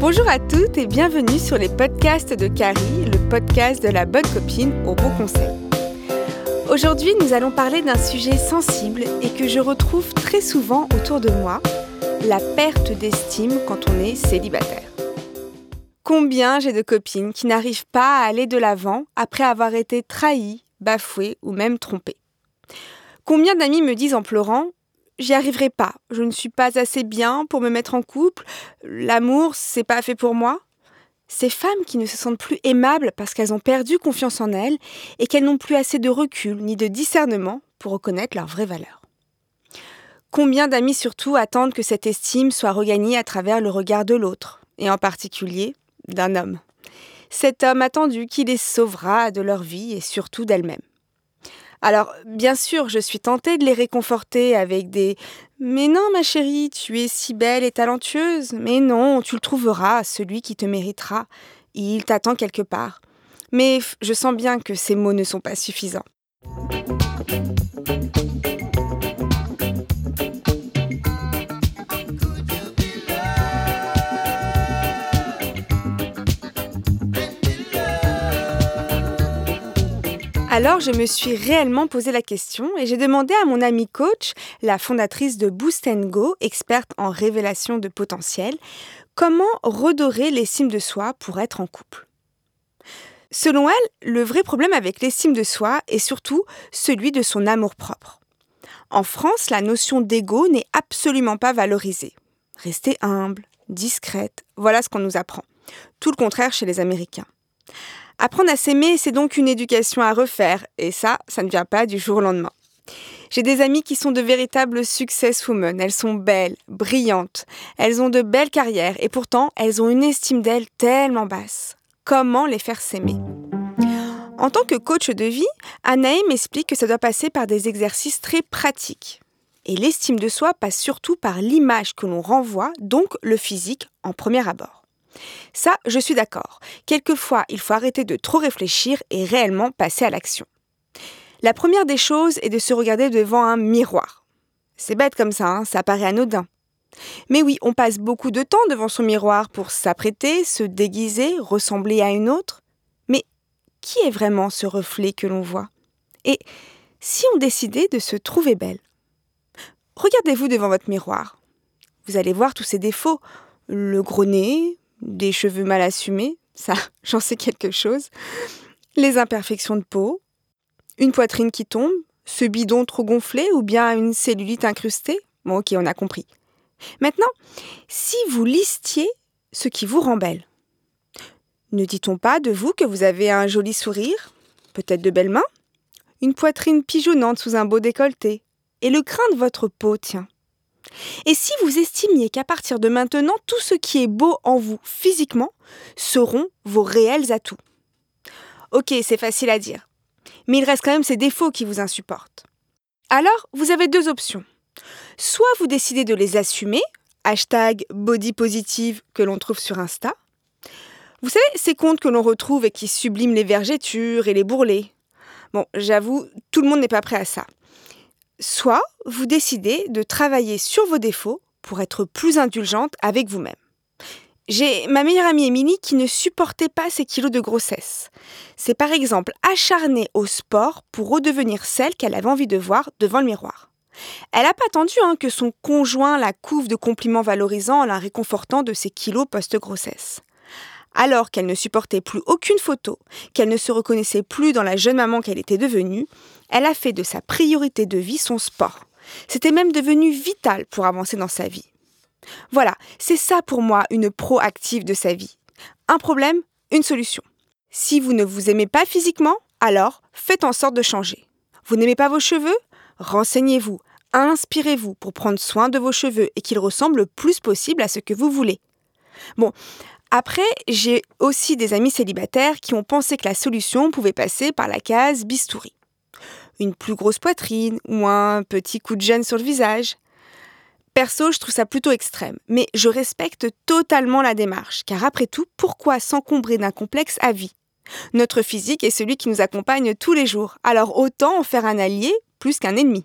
Bonjour à toutes et bienvenue sur les podcasts de Carrie, le podcast de la bonne copine au bon conseil. Aujourd'hui, nous allons parler d'un sujet sensible et que je retrouve très souvent autour de moi, la perte d'estime quand on est célibataire. Combien j'ai de copines qui n'arrivent pas à aller de l'avant après avoir été trahies, bafouées ou même trompées. Combien d'amis me disent en pleurant J'y arriverai pas, je ne suis pas assez bien pour me mettre en couple, l'amour, c'est pas fait pour moi. Ces femmes qui ne se sentent plus aimables parce qu'elles ont perdu confiance en elles et qu'elles n'ont plus assez de recul ni de discernement pour reconnaître leur vraie valeur. Combien d'amis surtout attendent que cette estime soit regagnée à travers le regard de l'autre, et en particulier d'un homme. Cet homme attendu qui les sauvera de leur vie et surtout d'elles-mêmes. Alors, bien sûr, je suis tentée de les réconforter avec des Mais non, ma chérie, tu es si belle et talentueuse. Mais non, tu le trouveras, celui qui te méritera. Il t'attend quelque part. Mais je sens bien que ces mots ne sont pas suffisants. Alors je me suis réellement posé la question et j'ai demandé à mon amie coach, la fondatrice de Boost Go, experte en révélation de potentiel, comment redorer l'estime de soi pour être en couple. Selon elle, le vrai problème avec l'estime de soi est surtout celui de son amour-propre. En France, la notion d'ego n'est absolument pas valorisée. Rester humble, discrète, voilà ce qu'on nous apprend. Tout le contraire chez les Américains. Apprendre à s'aimer, c'est donc une éducation à refaire, et ça, ça ne vient pas du jour au lendemain. J'ai des amies qui sont de véritables successwomen. Elles sont belles, brillantes, elles ont de belles carrières, et pourtant, elles ont une estime d'elles tellement basse. Comment les faire s'aimer? En tant que coach de vie, Anaïm m'explique que ça doit passer par des exercices très pratiques. Et l'estime de soi passe surtout par l'image que l'on renvoie, donc le physique, en premier abord. Ça, je suis d'accord. Quelquefois, il faut arrêter de trop réfléchir et réellement passer à l'action. La première des choses est de se regarder devant un miroir. C'est bête comme ça, hein, ça paraît anodin. Mais oui, on passe beaucoup de temps devant son miroir pour s'apprêter, se déguiser, ressembler à une autre. Mais qui est vraiment ce reflet que l'on voit? Et si on décidait de se trouver belle? Regardez-vous devant votre miroir. Vous allez voir tous ces défauts. Le gros nez, des cheveux mal assumés, ça, j'en sais quelque chose, les imperfections de peau, une poitrine qui tombe, ce bidon trop gonflé ou bien une cellulite incrustée. Bon, ok, on a compris. Maintenant, si vous listiez ce qui vous rend belle, ne dit-on pas de vous que vous avez un joli sourire, peut-être de belles mains, une poitrine pigeonnante sous un beau décolleté, et le crin de votre peau, tiens, et si vous estimiez qu'à partir de maintenant, tout ce qui est beau en vous physiquement seront vos réels atouts? Ok, c'est facile à dire. Mais il reste quand même ces défauts qui vous insupportent. Alors, vous avez deux options. Soit vous décidez de les assumer, hashtag body positive que l'on trouve sur Insta. Vous savez, ces comptes que l'on retrouve et qui subliment les vergetures et les bourrelets. Bon, j'avoue, tout le monde n'est pas prêt à ça. Soit vous décidez de travailler sur vos défauts pour être plus indulgente avec vous-même. J'ai ma meilleure amie Émilie qui ne supportait pas ses kilos de grossesse. C'est par exemple acharnée au sport pour redevenir celle qu'elle avait envie de voir devant le miroir. Elle n'a pas attendu hein, que son conjoint la couvre de compliments valorisants en la réconfortant de ses kilos post-grossesse. Alors qu'elle ne supportait plus aucune photo, qu'elle ne se reconnaissait plus dans la jeune maman qu'elle était devenue, elle a fait de sa priorité de vie son sport. C'était même devenu vital pour avancer dans sa vie. Voilà, c'est ça pour moi une proactive de sa vie. Un problème, une solution. Si vous ne vous aimez pas physiquement, alors faites en sorte de changer. Vous n'aimez pas vos cheveux? Renseignez-vous, inspirez-vous pour prendre soin de vos cheveux et qu'ils ressemblent le plus possible à ce que vous voulez. Bon, après, j'ai aussi des amis célibataires qui ont pensé que la solution pouvait passer par la case bistouri une plus grosse poitrine ou un petit coup de gêne sur le visage. Perso, je trouve ça plutôt extrême, mais je respecte totalement la démarche, car après tout, pourquoi s'encombrer d'un complexe à vie? Notre physique est celui qui nous accompagne tous les jours, alors autant en faire un allié plus qu'un ennemi.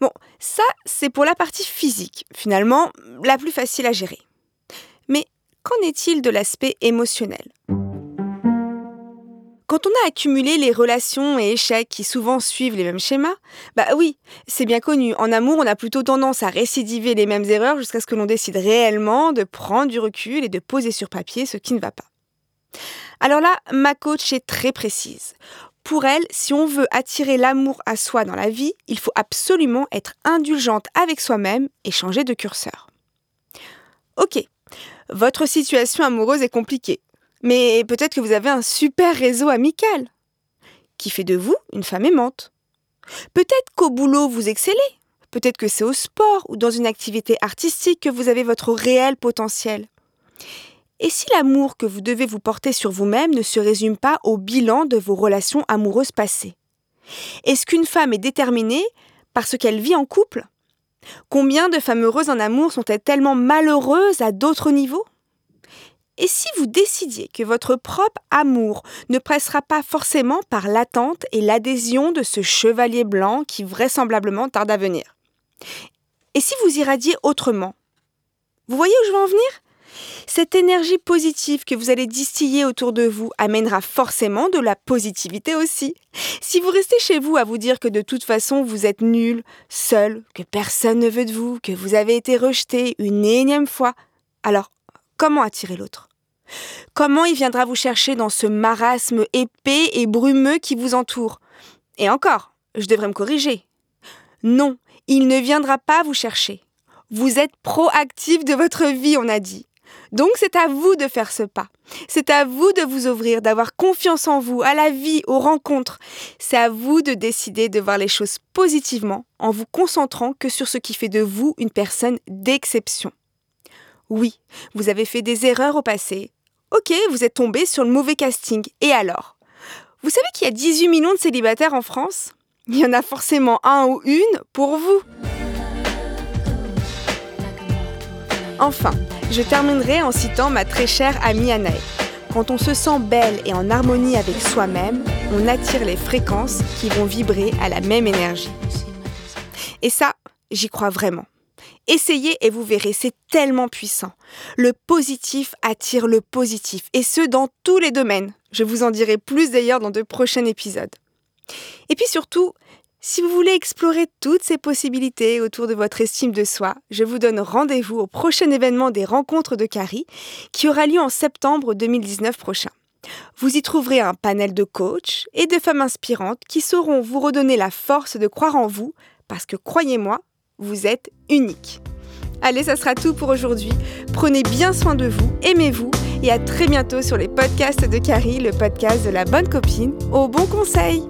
Bon, ça, c'est pour la partie physique, finalement, la plus facile à gérer. Mais qu'en est-il de l'aspect émotionnel? Quand on a accumulé les relations et échecs qui souvent suivent les mêmes schémas, bah oui, c'est bien connu. En amour, on a plutôt tendance à récidiver les mêmes erreurs jusqu'à ce que l'on décide réellement de prendre du recul et de poser sur papier ce qui ne va pas. Alors là, ma coach est très précise. Pour elle, si on veut attirer l'amour à soi dans la vie, il faut absolument être indulgente avec soi-même et changer de curseur. Ok, votre situation amoureuse est compliquée. Mais peut-être que vous avez un super réseau amical qui fait de vous une femme aimante. Peut-être qu'au boulot vous excellez. Peut-être que c'est au sport ou dans une activité artistique que vous avez votre réel potentiel. Et si l'amour que vous devez vous porter sur vous-même ne se résume pas au bilan de vos relations amoureuses passées? Est-ce qu'une femme est déterminée parce qu'elle vit en couple? Combien de femmes heureuses en amour sont-elles tellement malheureuses à d'autres niveaux? Et si vous décidiez que votre propre amour ne pressera pas forcément par l'attente et l'adhésion de ce chevalier blanc qui vraisemblablement tarde à venir? Et si vous irradiez autrement? Vous voyez où je veux en venir? Cette énergie positive que vous allez distiller autour de vous amènera forcément de la positivité aussi. Si vous restez chez vous à vous dire que de toute façon vous êtes nul, seul, que personne ne veut de vous, que vous avez été rejeté une énième fois, alors comment attirer l'autre? Comment il viendra vous chercher dans ce marasme épais et brumeux qui vous entoure? Et encore, je devrais me corriger. Non, il ne viendra pas vous chercher. Vous êtes proactif de votre vie, on a dit. Donc c'est à vous de faire ce pas. C'est à vous de vous ouvrir, d'avoir confiance en vous, à la vie, aux rencontres. C'est à vous de décider de voir les choses positivement en vous concentrant que sur ce qui fait de vous une personne d'exception. Oui, vous avez fait des erreurs au passé. Ok, vous êtes tombé sur le mauvais casting. Et alors? Vous savez qu'il y a 18 millions de célibataires en France? Il y en a forcément un ou une pour vous. Enfin, je terminerai en citant ma très chère amie Anaë. Quand on se sent belle et en harmonie avec soi-même, on attire les fréquences qui vont vibrer à la même énergie. Et ça, j'y crois vraiment. Essayez et vous verrez, c'est tellement puissant. Le positif attire le positif, et ce dans tous les domaines. Je vous en dirai plus d'ailleurs dans de prochains épisodes. Et puis surtout, si vous voulez explorer toutes ces possibilités autour de votre estime de soi, je vous donne rendez-vous au prochain événement des rencontres de Carrie qui aura lieu en septembre 2019 prochain. Vous y trouverez un panel de coachs et de femmes inspirantes qui sauront vous redonner la force de croire en vous parce que croyez-moi, vous êtes unique. Allez, ça sera tout pour aujourd'hui. Prenez bien soin de vous, aimez-vous et à très bientôt sur les podcasts de Carrie, le podcast de la bonne copine, au bon conseil.